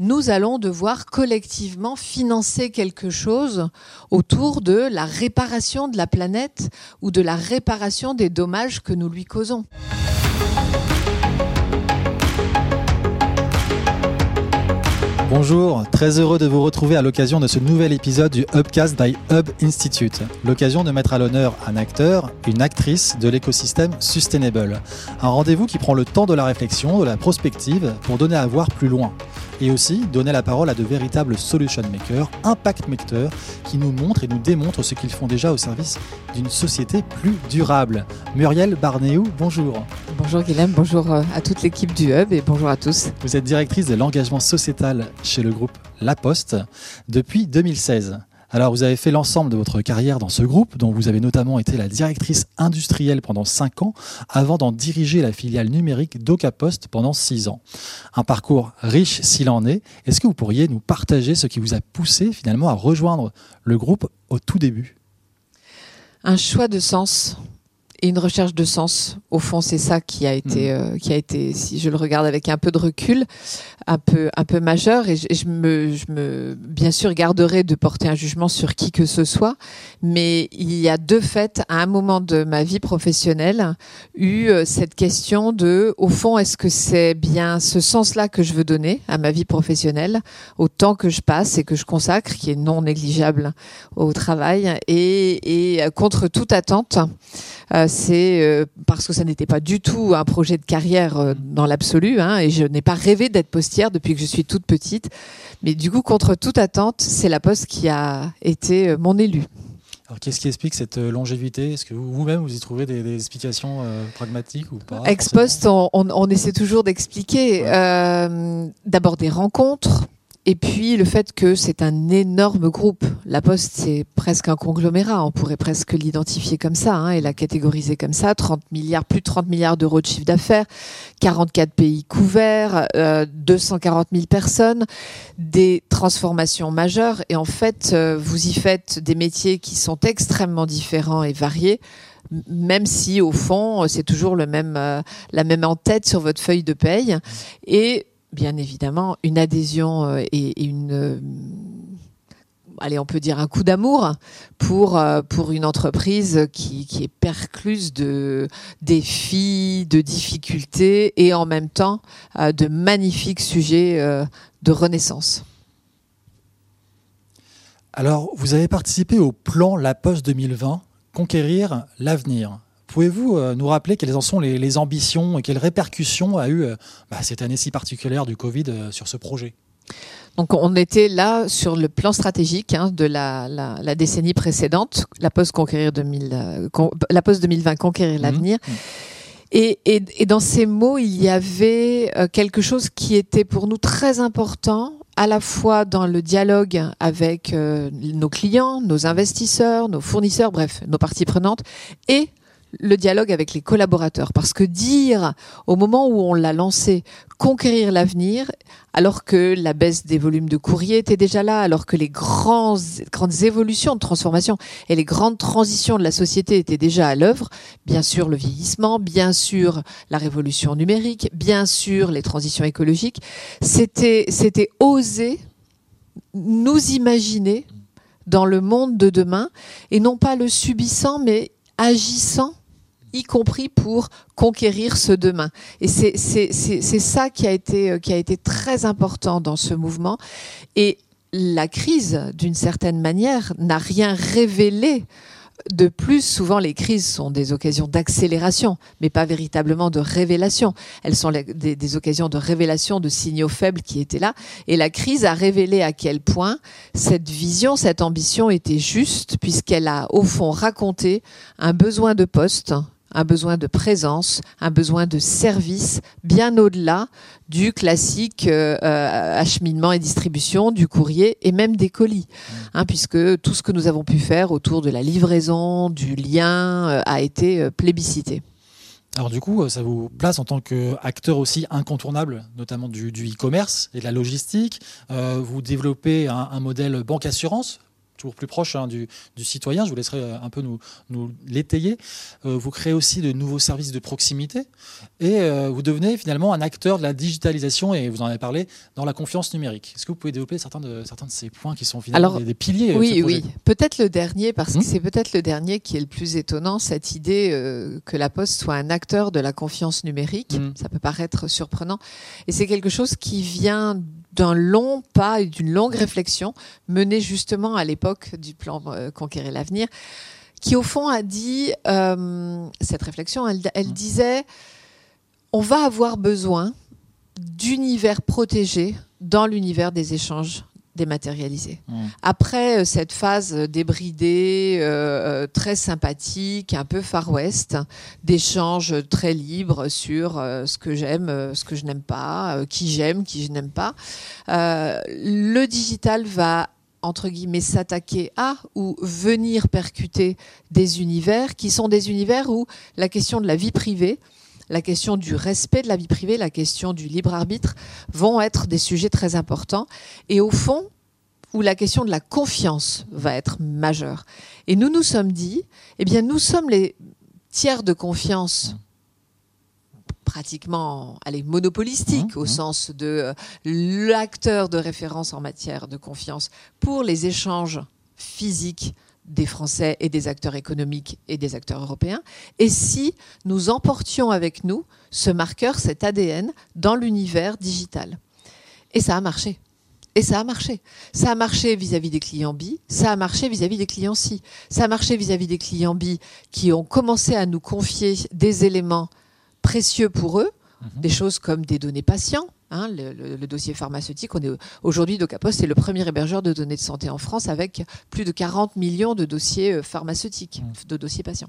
nous allons devoir collectivement financer quelque chose autour de la réparation de la planète ou de la réparation des dommages que nous lui causons. Bonjour, très heureux de vous retrouver à l'occasion de ce nouvel épisode du Hubcast by Hub Institute. L'occasion de mettre à l'honneur un acteur, une actrice de l'écosystème Sustainable. Un rendez-vous qui prend le temps de la réflexion, de la prospective, pour donner à voir plus loin et aussi donner la parole à de véritables solution makers, impact makers, qui nous montrent et nous démontrent ce qu'ils font déjà au service d'une société plus durable. Muriel Barnéou, bonjour. Bonjour Guilhem, bonjour euh, à toute l'équipe du Hub et bonjour à tous. Vous êtes directrice de l'engagement sociétal chez le groupe La Poste depuis 2016. Alors, vous avez fait l'ensemble de votre carrière dans ce groupe, dont vous avez notamment été la directrice industrielle pendant 5 ans, avant d'en diriger la filiale numérique d'Ocapost pendant 6 ans. Un parcours riche s'il en est. Est-ce que vous pourriez nous partager ce qui vous a poussé finalement à rejoindre le groupe au tout début? Un choix de sens et une recherche de sens. Au fond, c'est ça qui a été, hmm. euh, qui a été, si je le regarde avec un peu de recul, un peu, un peu majeur. Et je, me, je me, bien sûr, garderai de porter un jugement sur qui que ce soit. Mais il y a deux faits, à un moment de ma vie professionnelle, eu euh, cette question de, au fond, est-ce que c'est bien ce sens-là que je veux donner à ma vie professionnelle, au temps que je passe et que je consacre, qui est non négligeable au travail, et, et contre toute attente. Euh, c'est euh, parce que ça n'était pas du tout un projet de carrière euh, dans l'absolu, hein, et je n'ai pas rêvé d'être postière depuis que je suis toute petite. Mais du coup, contre toute attente, c'est la poste qui a été mon élu. Alors, qu'est-ce qui explique cette longévité? Est-ce que vous-même, vous y trouvez des, explications pragmatiques ou pas Ex-poste, on, essaie toujours d'expliquer. D'abord des rencontres, et puis le fait que c'est un énorme groupe. La Poste, c'est presque un conglomérat. On pourrait presque l'identifier comme ça hein, et la catégoriser comme ça. 30 milliards, plus de 30 milliards d'euros de chiffre d'affaires, 44 pays couverts, euh, 240 000 personnes, des transformations majeures. Et en fait, euh, vous y faites des métiers qui sont extrêmement différents et variés même si au fond c'est toujours le même euh, la même en tête sur votre feuille de paye et bien évidemment une adhésion euh, et, une euh, un coup d'amour pour euh, une entreprise qui, qui est percluse de défis, de difficultés et en même temps de magnifiques sujets de renaissance. Alors, vous avez participé au plan La Poste 2020, Conquérir l'avenir. Pouvez-vous euh, nous rappeler quelles en sont les, ambitions et quelles répercussions a eu euh, bah, cette année si particulière du Covid euh, sur ce projet? Donc on était là sur le plan stratégique hein, de la, décennie précédente, la post conquérir 2000, la post 2020 conquérir mmh. l'avenir. Mmh. Et, et, dans ces mots, il y avait quelque chose qui était pour nous très important, à la fois dans le dialogue avec nos clients, nos investisseurs, nos fournisseurs, bref, nos parties prenantes, et le dialogue avec les collaborateurs. Parce que dire, au moment où on l'a lancé, conquérir l'avenir, alors que la baisse des volumes de courrier était déjà là, alors que les grandes évolutions de transformation et les grandes transitions de la société étaient déjà à l'œuvre, bien sûr le vieillissement, bien sûr la révolution numérique, bien sûr les transitions écologiques, c'était, c'était oser nous imaginer dans le monde de demain et non pas le subissant, mais agissant y compris pour conquérir ce demain. Et c'est ça qui a, été, euh, qui a été très important dans ce mouvement. Et la crise, d'une certaine manière, n'a rien révélé de plus, souvent, les crises sont des occasions d'accélération, mais pas véritablement de révélation. Elles sont des, des, occasions de révélation de signaux faibles qui étaient là. Et la crise a révélé à quel point cette vision, cette ambition était juste, puisqu'elle a, au fond, raconté un besoin de poste, un besoin de présence, un besoin de service, bien au-delà du classique euh, euh, acheminement et distribution du courrier et même des colis, mmh. hein, puisque tout ce que nous avons pu faire autour de la livraison, du lien, euh, a été plébiscité. Alors du coup, ça vous place en tant qu'acteur aussi incontournable, notamment du e-commerce et de la logistique. vous développez un, un modèle banque-assurance toujours plus proche hein, du, citoyen. Je vous laisserai euh, un peu nous, nous l'étayer. Euh, vous créez aussi de nouveaux services de proximité et euh, vous devenez finalement un acteur de la digitalisation et vous en avez parlé dans la confiance numérique. Est-ce que vous pouvez développer certains de, certains de ces points qui sont finalement des, piliers Oui, oui. Peut-être le dernier, parce que hmm c'est peut-être le dernier qui est le plus étonnant, cette idée que la Poste soit un acteur de la confiance numérique. Hmm. Ça peut paraître surprenant. Et c'est quelque chose qui vient d'un long pas et d'une longue réflexion menée justement à l'époque du plan euh, Conquérir l'avenir, qui au fond a dit, euh, cette réflexion, elle, elle disait, on va avoir besoin d'univers protégés dans l'univers des échanges dématérialisé. Mmh. Après euh, cette phase débridée, euh, euh, très sympathique, un peu Far West, d'échanges très libres sur ce que j'aime, ce que je n'aime pas, qui j'aime, qui je n'aime pas, le digital va entre guillemets s'attaquer à ou venir percuter des univers qui sont des univers où la question de la vie privée, la question du respect de la vie privée, la question du libre arbitre vont être des sujets très importants. Et au fond, où la question de la confiance va être majeure. Et nous nous sommes dit, eh bien, nous sommes les tiers de confiance pratiquement allez, monopolistique mmh, au mmh. sens de euh, l'acteur de référence en matière de confiance pour les échanges physiques des Français et des acteurs économiques et des acteurs européens, et si nous emportions avec nous ce marqueur, cet ADN, dans l'univers digital? Et ça a marché. Et ça a marché. Ça a marché vis-à-vis des clients B, ça a marché vis-à-vis des clients C. Ça a marché vis-à-vis des clients B qui ont commencé à nous confier des éléments précieux pour eux, mhm. des choses comme des données patients, Hein, le, dossier pharmaceutique, on est aujourd'hui DocaPost c'est le premier hébergeur de données de santé en France avec plus de 40 millions de dossiers euh, pharmaceutiques, mmh. de dossiers patients.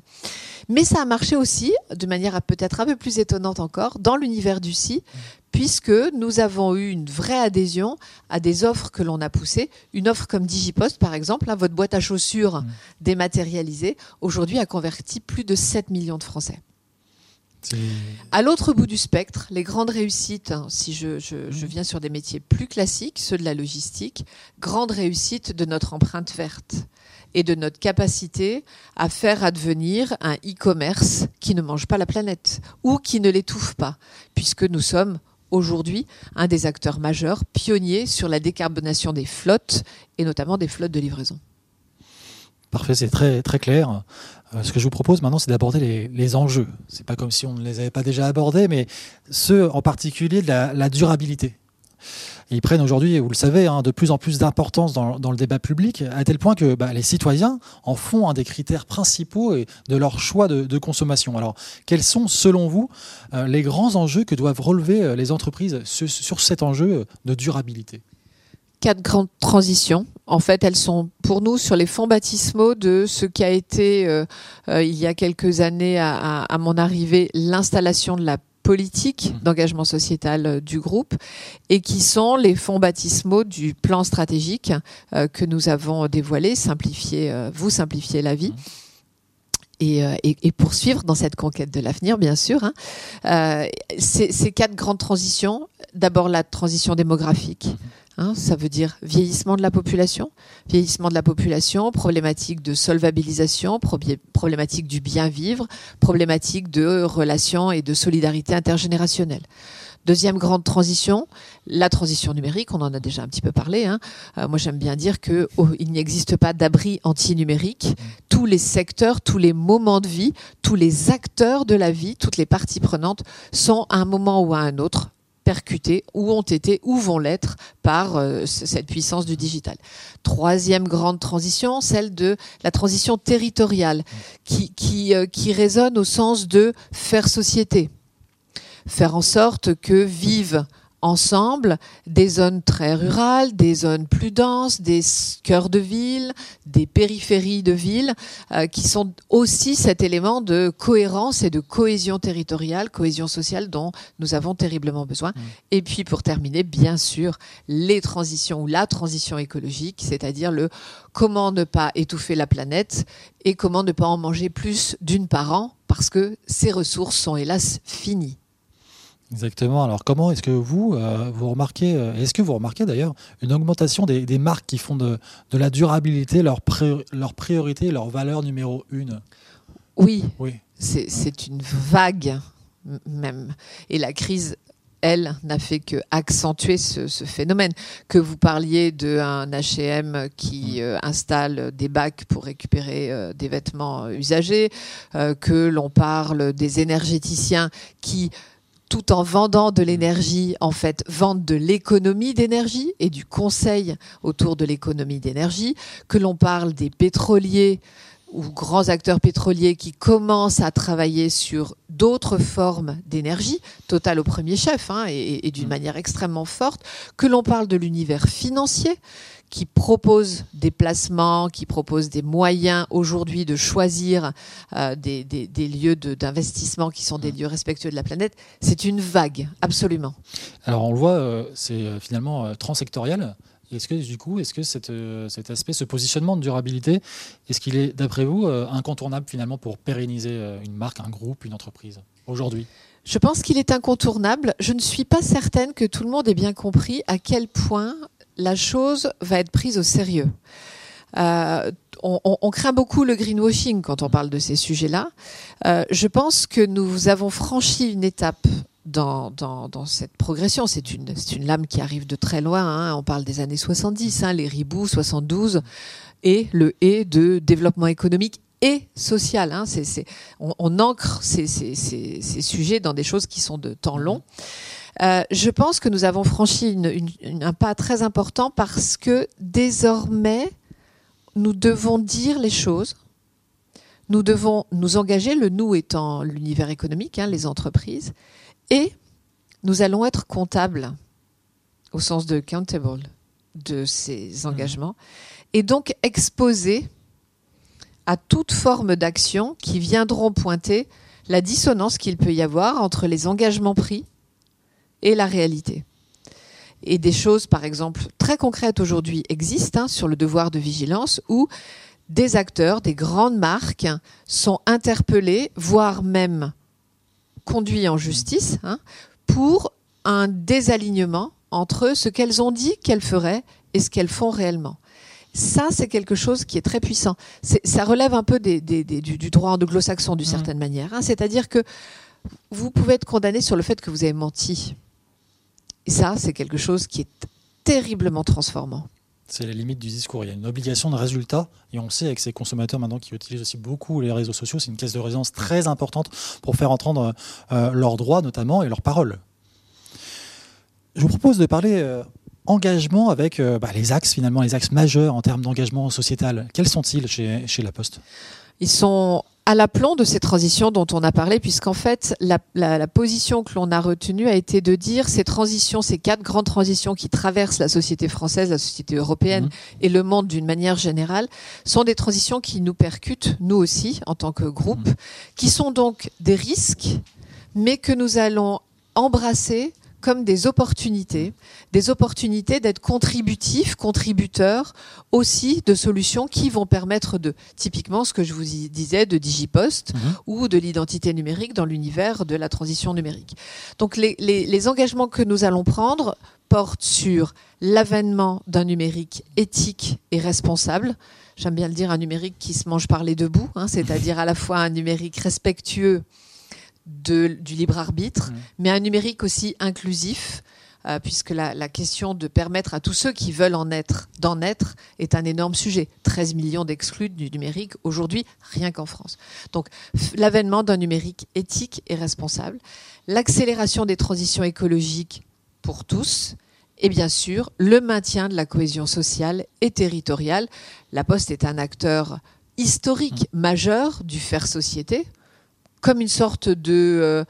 Mais ça a marché aussi, de manière peut-être un peu plus étonnante encore, dans l'univers du SI, mmh. puisque nous avons eu une vraie adhésion à des offres que l'on a poussées. Une offre comme Digipost, par exemple, hein, votre boîte à chaussures mmh. dématérialisée, aujourd'hui a converti plus de 7 millions de Français. À l'autre bout du spectre, les grandes réussites, hein, si je, je, viens sur des métiers plus classiques, ceux de la logistique, grande réussite de notre empreinte verte et de notre capacité à faire advenir un e-commerce qui ne mange pas la planète ou qui ne l'étouffe pas, puisque nous sommes aujourd'hui un des acteurs majeurs, pionniers sur la décarbonation des flottes et notamment des flottes de livraison. Parfait, c'est très, clair. Euh, ce que je vous propose maintenant, c'est d'aborder les, les, enjeux. C'est pas comme si on ne les avait pas déjà abordés, mais ceux en particulier de la, durabilité. ils prennent aujourd'hui, vous le savez, hein, de plus en plus d'importance dans, le débat public, à tel point que bah, les citoyens en font un des critères principaux de leur choix de, consommation. Alors, quels sont, selon vous, euh, les grands enjeux que doivent relever euh, les entreprises sur cet enjeu de durabilité? Quatre grandes transitions. En fait, elles sont pour nous sur les fonds baptismaux de ce qui a été, euh, euh, il y a quelques années à, mon arrivée, l'installation de la politique mmh. d'engagement sociétal euh, du groupe et qui sont les fonds baptismaux du plan stratégique que nous avons dévoilé, simplifier, vous simplifier la vie. Mmh. Et, poursuivre dans cette conquête de l'avenir, bien sûr. Hein. ces, quatre grandes transitions, d'abord la transition démographique. Hein, ça veut dire vieillissement de la population, vieillissement de la population, problématique de solvabilisation, problématique du bien vivre, problématique de relations et de solidarité intergénérationnelle. Deuxième grande transition, la transition numérique. On en a déjà un petit peu parlé. Hein. Euh, moi, j'aime bien dire que oh, il n'existe pas d'abri anti-numérique. Tous les secteurs, tous les moments de vie, tous les acteurs de la vie, toutes les parties prenantes sont à un moment ou à un autre percutés ou ont été ou vont l'être par euh, cette puissance du digital. Troisième grande transition, celle de la transition territoriale qui, qui, euh, qui résonne au sens de faire société, faire en sorte que vivent ensemble des zones très rurales, des zones plus denses, des cœurs de ville, des périphéries de ville, euh, qui sont aussi cet élément de cohérence et de cohésion territoriale, cohésion sociale dont nous avons terriblement besoin. Mmh. Et puis pour terminer, bien sûr, les transitions ou la transition écologique, c'est-à-dire le comment ne pas étouffer la planète et comment ne pas en manger plus d'une par an parce que ces ressources sont hélas finies. Exactement. Alors comment est-ce que vous, euh, vous remarquez, euh, est-ce que vous remarquez d'ailleurs une augmentation des, marques qui font de, la durabilité leur, leur priorité, leur valeur numéro une? Oui, oui. c'est une vague même. Et la crise elle, n'a fait que accentuer ce, phénomène. Que vous parliez d'un H&M qui mm. euh, installe des bacs pour récupérer euh, des vêtements usagés, euh, que l'on parle des énergéticiens qui tout en vendant de l'énergie, en fait, vendent de l'économie d'énergie et du conseil autour de l'économie d'énergie, que l'on parle des pétroliers ou grands acteurs pétroliers qui commencent à travailler sur d'autres formes d'énergie, Total au premier chef, hein, et, d'une mm. manière extrêmement forte, que l'on parle de l'univers financier, qui propose des placements, qui propose des moyens aujourd'hui de choisir euh, des, lieux d'investissement qui sont des mm. lieux respectueux de la planète, c'est une vague, absolument. Alors on le voit, euh, c'est euh, finalement transsectoriel. Est-ce que du coup, est-ce que euh, cet aspect, ce positionnement de durabilité, est-ce qu'il est, d'après vous, euh, incontournable finalement pour pérenniser euh, une marque, un groupe, une entreprise aujourd'hui? Je pense qu'il est incontournable. Je ne suis pas certaine que tout le monde ait bien compris à quel point la chose va être prise au sérieux. on, craint beaucoup le greenwashing quand on parle de ces sujets-là. je pense que nous avons franchi une étape dans, cette progression. C'est une, lame qui arrive de très loin. Hein. On parle des années 70, hein, les riboux 72, et le et de développement économique et social. Hein. On, ancre ces, sujets dans des choses qui sont de temps long. Euh, je pense que nous avons franchi un pas très important parce que désormais, nous devons dire les choses. Nous devons nous engager, le nous étant l'univers économique, hein, les entreprises, et nous allons être comptables, au sens de accountable, de ces engagements, et donc exposés à toute forme d'action qui viendront pointer la dissonance qu'il peut y avoir entre les engagements pris et la réalité. Et des choses, par exemple, très concrètes aujourd'hui existent hein, sur le devoir de vigilance où des acteurs, des grandes marques sont interpellés, voire même conduit en justice hein, pour un désalignement entre ce qu'elles ont dit qu'elles feraient et ce qu'elles font réellement. Ça, c'est quelque chose qui est très puissant. ça relève un peu du, droit anglo-saxon d'une mmh. certaine manière. Hein. C'est-à-dire que vous pouvez être condamné sur le fait que vous avez menti. Et ça, c'est quelque chose qui est terriblement transformant. C'est la limite du discours. Il y a une obligation de résultat. Et on sait avec ces consommateurs maintenant qui utilisent aussi beaucoup les réseaux sociaux, c'est une caisse de résonance très importante pour faire entendre euh, leurs droits notamment et leurs paroles. Je vous propose de parler euh, engagement avec euh, bah, les axes finalement, les axes majeurs en termes d'engagement sociétal. Quels sont-ils chez, chez La Poste? Ils sont à l'aplomb de ces transitions dont on a parlé, puisqu'en fait, la, position que l'on a retenue a été de dire ces transitions, ces quatre grandes transitions qui traversent la société française, la société européenne mmh. et le monde d'une manière générale, sont des transitions qui nous percutent, nous aussi, en tant que groupe, mmh. qui sont donc des risques, mais que nous allons embrasser comme des opportunités, des opportunités d'être contributifs, contributeurs aussi de solutions qui vont permettre de, typiquement ce que je vous disais, de Digipost mhm. ou de l'identité numérique dans l'univers de la transition numérique. Donc les, les engagements que nous allons prendre portent sur l'avènement d'un numérique éthique et responsable j'aime bien le dire, un numérique qui se mange par les deux bouts, hein, c'est-à-dire à la fois un numérique respectueux du libre arbitre, mmh. mais un numérique aussi inclusif, euh, puisque la, question de permettre à tous ceux qui veulent en être, d'en être, est un énorme sujet. 13 millions d'exclus du numérique aujourd'hui, rien qu'en France. Donc l'avènement d'un numérique éthique et responsable, l'accélération des transitions écologiques pour tous, et bien sûr le maintien de la cohésion sociale et territoriale. La Poste est un acteur historique mmh. majeur du faire société comme une sorte de euh,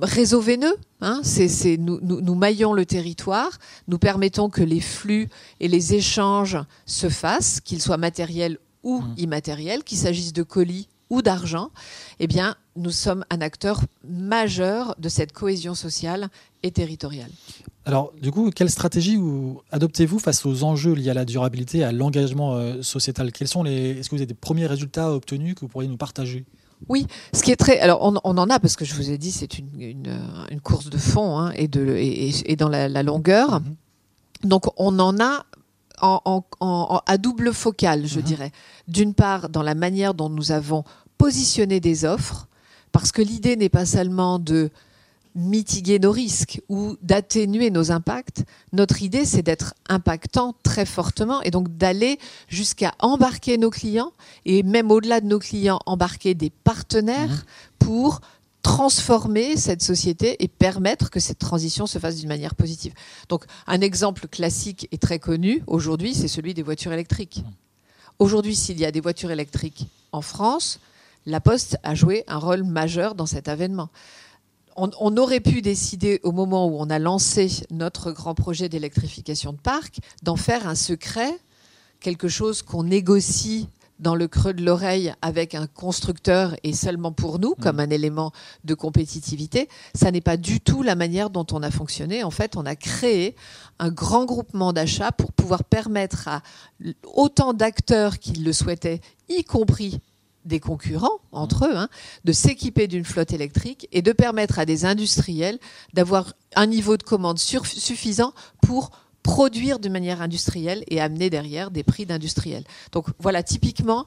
réseau veineux. Hein. c'est, nous, nous, maillons le territoire, nous permettons que les flux et les échanges se fassent, qu'ils soient matériels ou mmh. immatériels, qu'il s'agisse de colis ou d'argent. Eh bien, nous sommes un acteur majeur de cette cohésion sociale et territoriale. Alors, du coup, quelle stratégie adoptez-vous face aux enjeux liés à la durabilité, à l'engagement euh, sociétal? Quels sont les Est-ce que vous avez des premiers résultats obtenus que vous pourriez nous partager? Oui, ce qui est très. Alors, on, en a parce que je vous ai dit, c'est une, une, course de fond hein, et, de, et, dans la, longueur. Mhm. Donc, on en a en, à double focale, je mhm. dirais. D'une part, dans la manière dont nous avons positionné des offres, parce que l'idée n'est pas seulement de mitiguer nos risques ou d'atténuer nos impacts. Notre idée, c'est d'être impactant très fortement et donc d'aller jusqu'à embarquer nos clients et même au-delà de nos clients, embarquer des partenaires mmh. pour transformer cette société et permettre que cette transition se fasse d'une manière positive. Donc un exemple classique et très connu aujourd'hui, c'est celui des voitures électriques. Mmh. Aujourd'hui, s'il y a des voitures électriques en France, la Poste a joué un rôle majeur dans cet avènement on, aurait pu décider au moment où on a lancé notre grand projet d'électrification de parc d'en faire un secret, quelque chose qu'on négocie dans le creux de l'oreille avec un constructeur et seulement pour nous, comme un élément de compétitivité. Ça n'est pas du tout la manière dont on a fonctionné. En fait, on a créé un grand groupement d'achat pour pouvoir permettre à autant d'acteurs qui le souhaitaient, y compris des concurrents entre eux, hein, de s'équiper d'une flotte électrique et de permettre à des industriels d'avoir un niveau de commande suffisant pour produire de manière industrielle et amener derrière des prix d'industriels. Donc voilà typiquement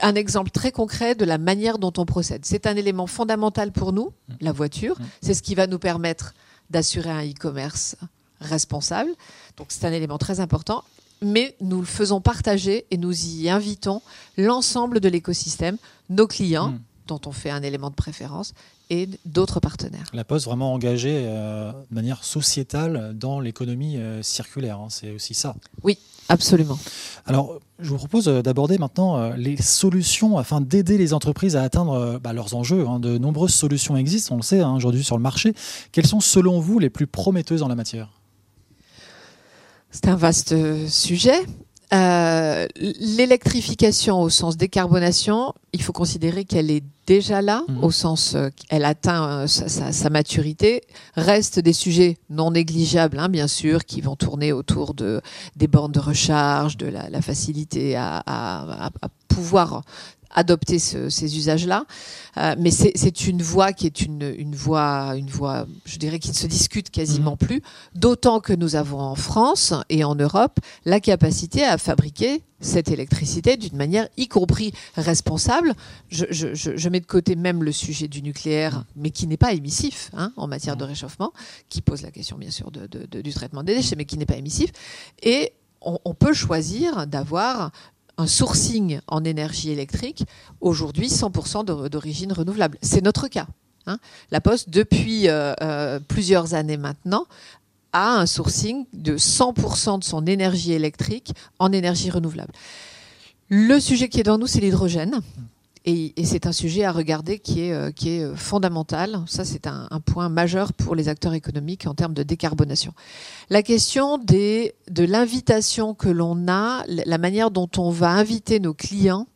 un exemple très concret de la manière dont on procède. C'est un élément fondamental pour nous, la voiture. C'est ce qui va nous permettre d'assurer un e-commerce responsable. Donc c'est un élément très important mais nous le faisons partager et nous y invitons l'ensemble de l'écosystème, nos clients, hmm. dont on fait un élément de préférence, et d'autres partenaires. La Poste vraiment engagée euh, de manière sociétale dans l'économie euh, circulaire, hein, c'est aussi ça. Oui, absolument. Alors, je vous propose euh, d'aborder maintenant les solutions afin d'aider les entreprises à atteindre bah, leurs enjeux. Hein. De nombreuses solutions existent, on le sait hein, aujourd'hui sur le marché. Quelles sont selon vous les plus prometteuses en la matière? C'est un vaste euh, sujet. Euh, l'électrification au sens décarbonation, il faut considérer qu'elle est déjà là, mmh. au sens euh, qu'elle atteint sa, maturité. Reste des sujets non négligeables, hein, bien sûr, qui vont tourner autour de, des bornes de recharge, de la, facilité à, à, pouvoir adopter ces usages-là. Euh, mais c'est une voie qui est une, une, voie, une voie, je dirais, qui ne se discute quasiment mhm. plus. D'autant que nous avons en France et en Europe la capacité à fabriquer cette électricité d'une manière y compris responsable. Je, je, je, mets de côté même le sujet du nucléaire, mhm. mais qui n'est pas émissif hein, en matière de mhm. réchauffement, qui pose la question bien sûr de, de, du traitement des déchets, mais qui n'est pas émissif. Et on peut choisir d'avoir un sourcing en énergie électrique, aujourd'hui 100% d'origine renouvelable. C'est notre cas. Hein. La Poste, depuis euh, euh, plusieurs années maintenant, a un sourcing de 100% de son énergie électrique en énergie renouvelable. Le sujet qui est dans nous, c'est l'hydrogène. Et, c'est un sujet à regarder qui est, euh, qui est euh, fondamental. Ça, c'est un, point majeur pour les acteurs économiques en termes de décarbonation. La question des, de l'invitation que l'on a, la manière dont on va inviter nos clients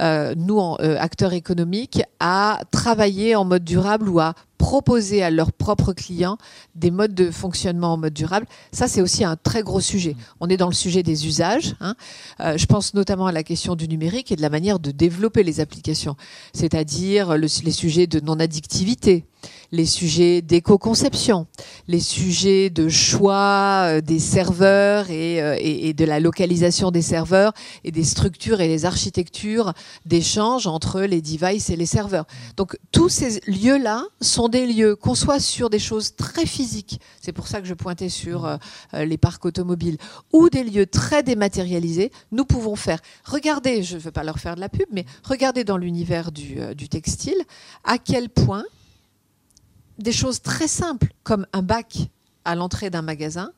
euh, nous, acteurs économiques, à travailler en mode durable ou à proposer à leurs propres clients des modes de fonctionnement en mode durable. Ça, c'est aussi un très gros sujet. On est dans le sujet des usages. Hein. Euh, je pense notamment à la question du numérique et de la manière de développer les applications, c'est-à-dire les sujets de non-addictivité, les sujets d'éco-conception, les sujets de choix euh, des serveurs euh, et, de la localisation des serveurs et des structures et les architectures d'échange entre les devices et les serveurs. Donc tous ces lieux-là sont des lieux, qu'on soit sur des choses très physiques, c'est pour ça que je pointais sur euh, les parcs automobiles, ou des lieux très dématérialisés, nous pouvons faire. Regardez, je ne veux pas leur faire de la pub, mais regardez dans l'univers du textile à quel point des choses très simples, comme un bac à l'entrée d'un magasin,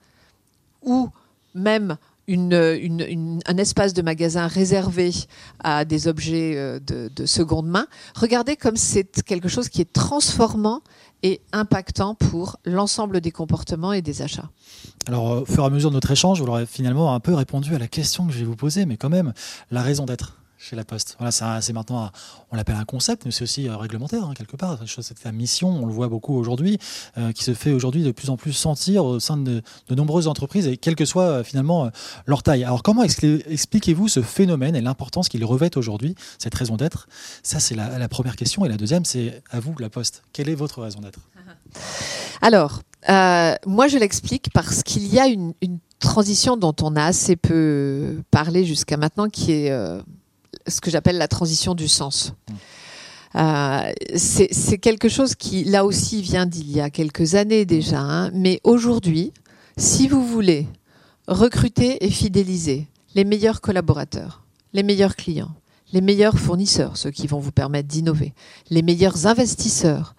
ou même un espace de magasin réservé à des objets euh, de, seconde main, regardez comme c'est quelque chose qui est transformant et impactant pour l'ensemble des comportements et des achats. Alors, au fur et à mesure de notre échange, vous aurez finalement un peu répondu à la question que je vais vous poser, mais quand même, la raison d'être chez La Poste. Voilà, c'est maintenant, on l'appelle un concept, mais c'est aussi euh, réglementaire, hein, quelque part. C'est la mission, on le voit beaucoup aujourd'hui, euh, qui se fait aujourd'hui de plus en plus sentir au sein de, nombreuses entreprises, et quelle que soit euh, finalement leur taille. Alors, comment expliquez-vous ce phénomène et l'importance qu'il revêt aujourd'hui, cette raison d'être? Ça, c'est la, première question. Et la deuxième, c'est à vous, La Poste. Quelle est votre raison d'être? Alors, moi, je l'explique parce qu'il y a une, transition dont on a assez peu parlé jusqu'à maintenant, qui est ce que j'appelle la transition du sens. Euh, c'est quelque chose qui, là aussi, vient d'il y a quelques années déjà. Hein. mais aujourd'hui, si vous voulez recruter et fidéliser les meilleurs collaborateurs, les meilleurs clients, les meilleurs fournisseurs, ceux qui vont vous permettre d'innover, les meilleurs investisseurs,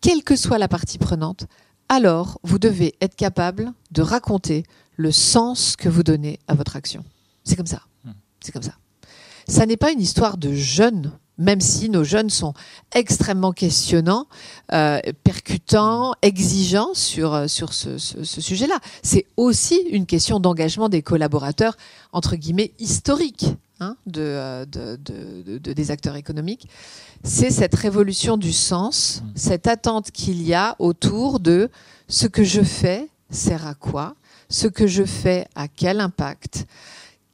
quelle que soit la partie prenante, alors vous devez être capable de raconter le sens que vous donnez à votre action. C'est comme ça. Hmm. C'est comme ça ça n'est pas une histoire de jeunes même si nos jeunes sont extrêmement questionnants, euh, percutants, exigeants sur, euh, sur ce, sujet-là. C'est aussi une question d'engagement des collaborateurs, entre guillemets, historiques hein, euh, de, des acteurs économiques. C'est cette révolution du sens, cette attente qu'il y a autour de ce que je fais sert à quoi, ce que je fais a quel impact,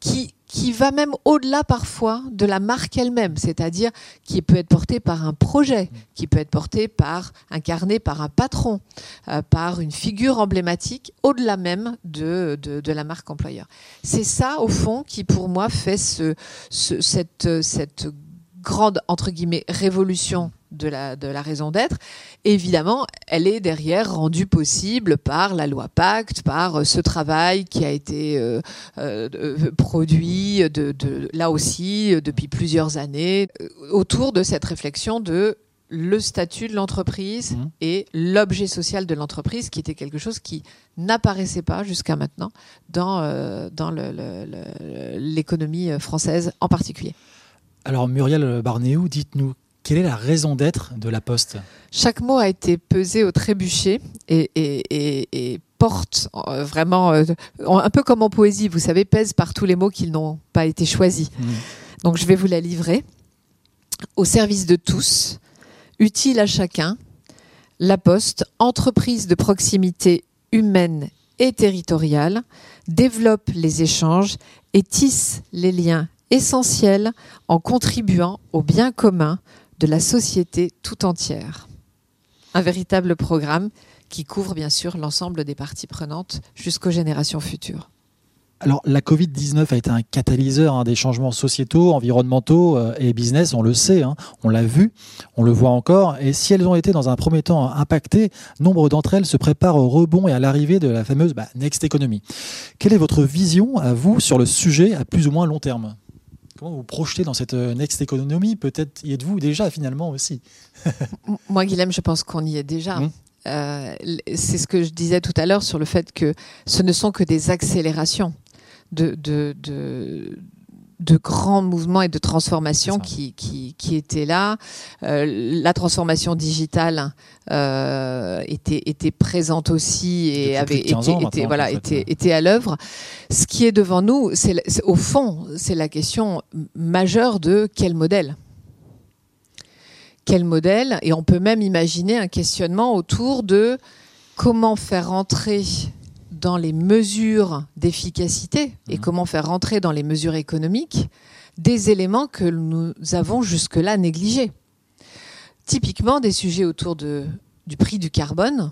qui, qui va même au-delà parfois de la marque elle-même, c'est-à-dire qui peut être portée par un projet, qui peut être porté par, incarné par un patron, euh, par une figure emblématique, au-delà même de, de, la marque employeur. C'est ça, au fond, qui pour moi fait ce, cette, cette grande, entre guillemets, révolution de la, de la raison d'être. Évidemment, elle est derrière rendue possible par la loi Pacte, par euh, ce travail qui a été euh, euh, produit de, là aussi depuis plusieurs années autour de cette réflexion de le statut de l'entreprise mmh. et l'objet social de l'entreprise, qui était quelque chose qui n'apparaissait pas jusqu'à maintenant dans, dans l'économie française en particulier. Alors Muriel Barnéou, dites-nous, quelle est la raison d'être de la Poste? Chaque mot a été pesé au trébuchet et, porte euh, vraiment, euh, un peu comme en poésie, vous savez, pèse par tous les mots qui n'ont pas été choisis. Mmh. Donc je vais vous la livrer. Au service de tous, utile à chacun, la Poste, entreprise de proximité humaine et territoriale, développe les échanges et tisse les liens essentiels en contribuant au bien commun de la société tout entière. Un véritable programme qui couvre bien sûr l'ensemble des parties prenantes jusqu'aux générations futures. Alors, la Covid-19 a été un catalyseur hein, des changements sociétaux, environnementaux euh, et business, on le sait, hein. on l'a vu, on le voit encore. Et si elles ont été dans un premier temps impactées, nombre d'entre elles se préparent au rebond et à l'arrivée de la fameuse bah, Next Economy. Quelle est votre vision à vous sur le sujet à plus ou moins long terme? Comment vous projetez dans cette euh, next economy? Peut-être y êtes-vous déjà finalement aussi Moi, Guilhem, je pense qu'on y est déjà. Hum. Euh, c'est ce que je disais tout à l'heure sur le fait que ce ne sont que des accélérations de, de, de, de grands mouvements et de transformations qui, qui, qui, étaient là. Euh, la transformation digitale euh, était, était présente aussi et avait été, était, voilà, était, était à l'œuvre. Ce qui est devant nous, c'est au fond, c'est la question majeure de quel modèle? Quel modèle? Et on peut même imaginer un questionnement autour de comment faire entrer dans les mesures d'efficacité et mhm. comment faire rentrer dans les mesures économiques des éléments que nous avons jusque-là négligés. Typiquement des sujets autour de, du prix du carbone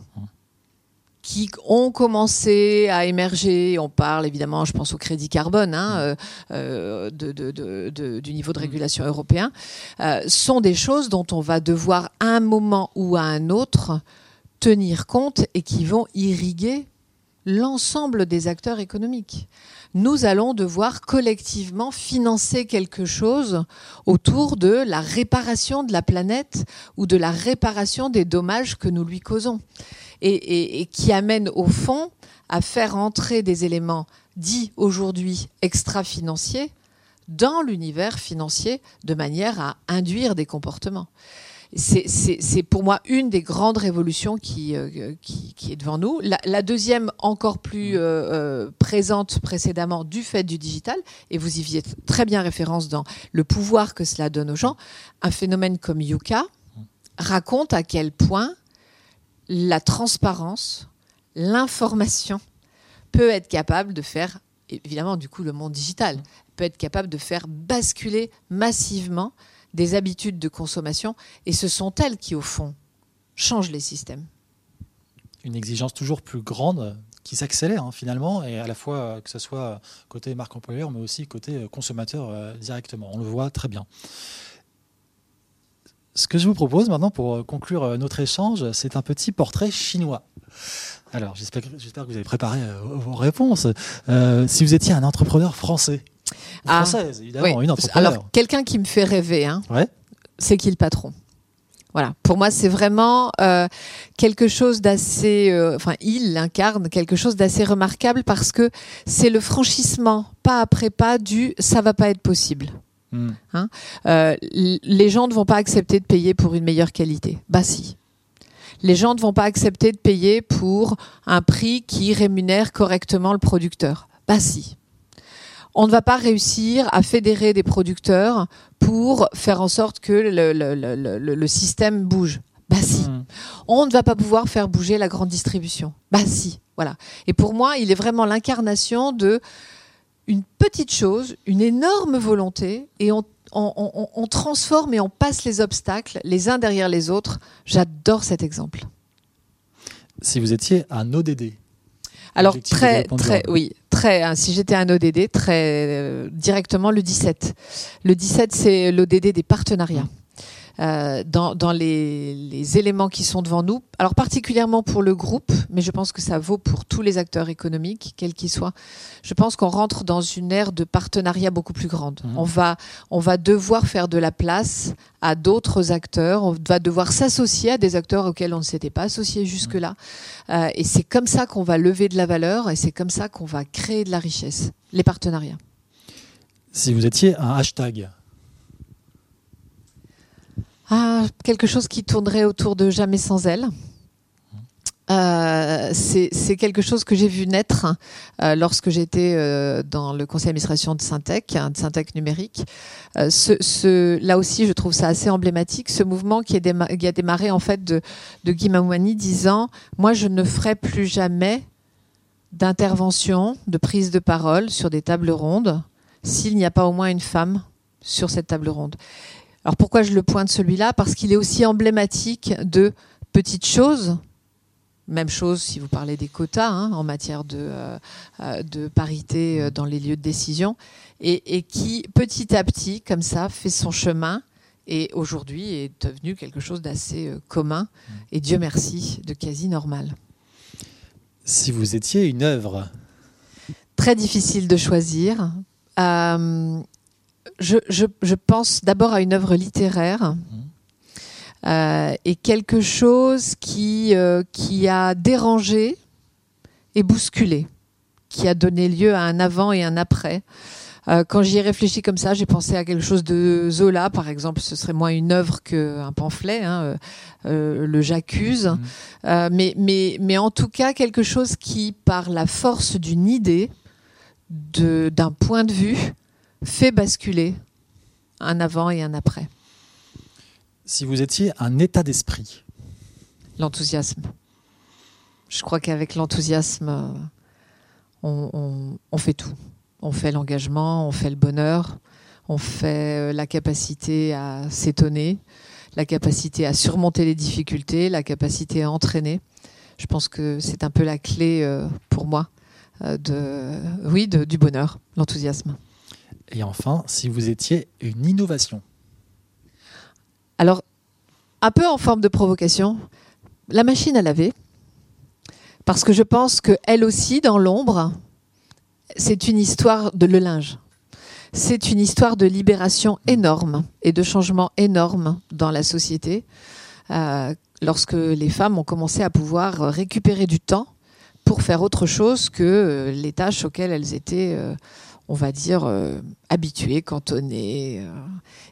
qui ont commencé à émerger. On parle évidemment, je pense au crédit carbone, hein, euh, de, du niveau de régulation européen, euh, sont des choses dont on va devoir à un moment ou à un autre tenir compte et qui vont irriguer l'ensemble des acteurs économiques. Nous allons devoir collectivement financer quelque chose autour de la réparation de la planète ou de la réparation des dommages que nous lui causons. Et, qui amène au fond à faire entrer des éléments dits aujourd'hui extra-financiers dans l'univers financier de manière à induire des comportements. C'est pour moi une des grandes révolutions qui, euh, qui, qui, est devant nous. La, la deuxième, encore plus euh, présente précédemment du fait du digital, et vous y faisiez très bien référence dans le pouvoir que cela donne aux gens, un phénomène comme Yuka raconte à quel point la transparence, l'information peut être capable de faire, évidemment du coup le monde digital, peut être capable de faire basculer massivement des habitudes de consommation, et ce sont elles qui, au fond, changent les systèmes. Une exigence toujours plus grande qui s'accélère hein, finalement, et à la fois euh, que ce soit côté marque employeur, mais aussi côté euh, consommateur euh, directement. On le voit très bien. Ce que je vous propose maintenant pour conclure notre échange, c'est un petit portrait chinois. Alors, j'espère que vous avez préparé vos réponses. si vous étiez un entrepreneur français, ah, française, évidemment, une entrepreneur. Alors, quelqu'un qui me fait rêver, hein, c'est qui le patron voilà, pour moi c'est vraiment euh, quelque chose d'assez, euh, enfin il incarne quelque chose d'assez remarquable parce que c'est le franchissement pas après pas du ça va pas être possible. Hmm. Hein euh, les gens ne vont pas accepter de payer pour une meilleure qualité. Bah si. Les gens ne vont pas accepter de payer pour un prix qui rémunère correctement le producteur. Bah si on ne va pas réussir à fédérer des producteurs pour faire en sorte que le, système bouge. Bah si. Hmm. On ne va pas pouvoir faire bouger la grande distribution. Bah si. Voilà. Et pour moi, il est vraiment l'incarnation de une petite chose, une énorme volonté, et on, on transforme et on passe les obstacles les uns derrière les autres. J'adore cet exemple. Si vous étiez un ODD, alors très très oui très. Hein, si j'étais un ODD, très euh, directement le 17. Le 17 c'est l'ODD des partenariats. Euh, dans, dans les, les, éléments qui sont devant nous. Alors particulièrement pour le groupe, mais je pense que ça vaut pour tous les acteurs économiques, quels qu'ils soient. Je pense qu'on rentre dans une ère de partenariat beaucoup plus grande. Mmh. On, va, on va devoir faire de la place à d'autres acteurs. On va devoir s'associer à des acteurs auxquels on ne s'était pas associé jusque-là. Mmh. Euh, et c'est comme ça qu'on va lever de la valeur et c'est comme ça qu'on va créer de la richesse. Les partenariats. Si vous étiez un hashtag ah, quelque chose qui tournerait autour de Jamais sans elle. Euh, c'est quelque chose que j'ai vu naître euh, lorsque j'étais euh, dans le conseil d'administration de Syntec, hein, de Syntec numérique. Là aussi, je trouve ça assez emblématique, ce mouvement qui a démarré en fait de, de Guy Mamouani disant moi je ne ferai plus jamais d'intervention, de prise de parole sur des tables rondes s'il n'y a pas au moins une femme sur cette table ronde. Alors pourquoi je le pointe celui-là? Parce qu'il est aussi emblématique de petites choses. Même chose si vous parlez des quotas hein, en matière de, euh, euh, de parité euh, dans les lieux de décision, et, et, qui petit à petit, comme ça, fait son chemin et aujourd'hui est devenu quelque chose d'assez commun et Dieu merci, de quasi normal. Si vous étiez une œuvre Très difficile de choisir. Euh, je, pense d'abord à une œuvre littéraire. Euh, et quelque chose qui, euh, qui a dérangé et bousculé, qui a donné lieu à un avant et un après. Euh, quand j'y ai réfléchi comme ça, j'ai pensé à quelque chose de Zola, par exemple. Ce serait moins une œuvre qu'un pamphlet, hein, le J'accuse. Mmh. mais, mais, mais en tout cas, quelque chose qui, par la force d'une idée, d'un point de vue, fait basculer un avant et un après. Si vous étiez un état d'esprit L'enthousiasme. Je crois qu'avec l'enthousiasme, on, fait tout. On fait l'engagement, on fait le bonheur, on fait euh, la capacité à s'étonner, la capacité à surmonter les difficultés, la capacité à entraîner. Je pense que c'est un peu la clé euh, pour moi euh, de, oui, du bonheur, l'enthousiasme. Et enfin, si vous étiez une innovation Alors, un peu en forme de provocation, la machine à laver, parce que je pense qu'elle aussi, dans l'ombre, c'est une histoire de le linge. C'est une histoire de libération énorme et de changement énorme dans la société. Euh, lorsque les femmes ont commencé à pouvoir récupérer du temps pour faire autre chose que les tâches auxquelles elles étaient on va dire, habituées, cantonnées.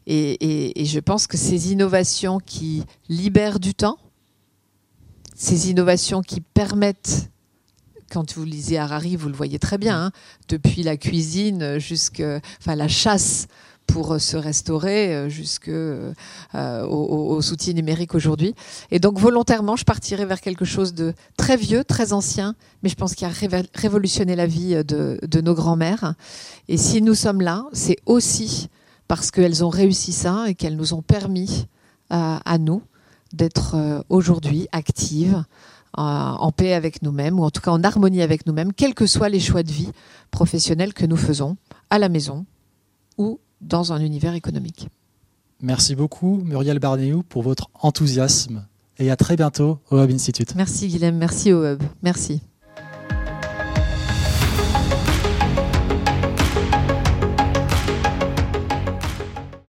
et, je pense que ces innovations qui libèrent du temps, ces innovations qui permettent quand vous lisez Harari, vous le voyez très bien, hein, depuis la cuisine jusqu'à la chasse pour se restaurer euh, jusqu'aux euh, outils numériques aujourd'hui. Et donc volontairement, je partirai vers quelque chose de très vieux, très ancien, mais je pense qu'il a révolutionné la vie de, nos grands-mères. Et si nous sommes là, c'est aussi parce qu'elles ont réussi ça et qu'elles nous ont permis à nous d'être euh, aujourd'hui actives, en paix avec nous-mêmes, ou en tout cas en harmonie avec nous-mêmes, quels que soient les choix de vie professionnels que nous faisons, à la maison ou dans un univers économique. Merci beaucoup, Muriel Barnéou, pour votre enthousiasme et à très bientôt au Hub Institute. Merci, Guilhem. Merci au Hub. Merci.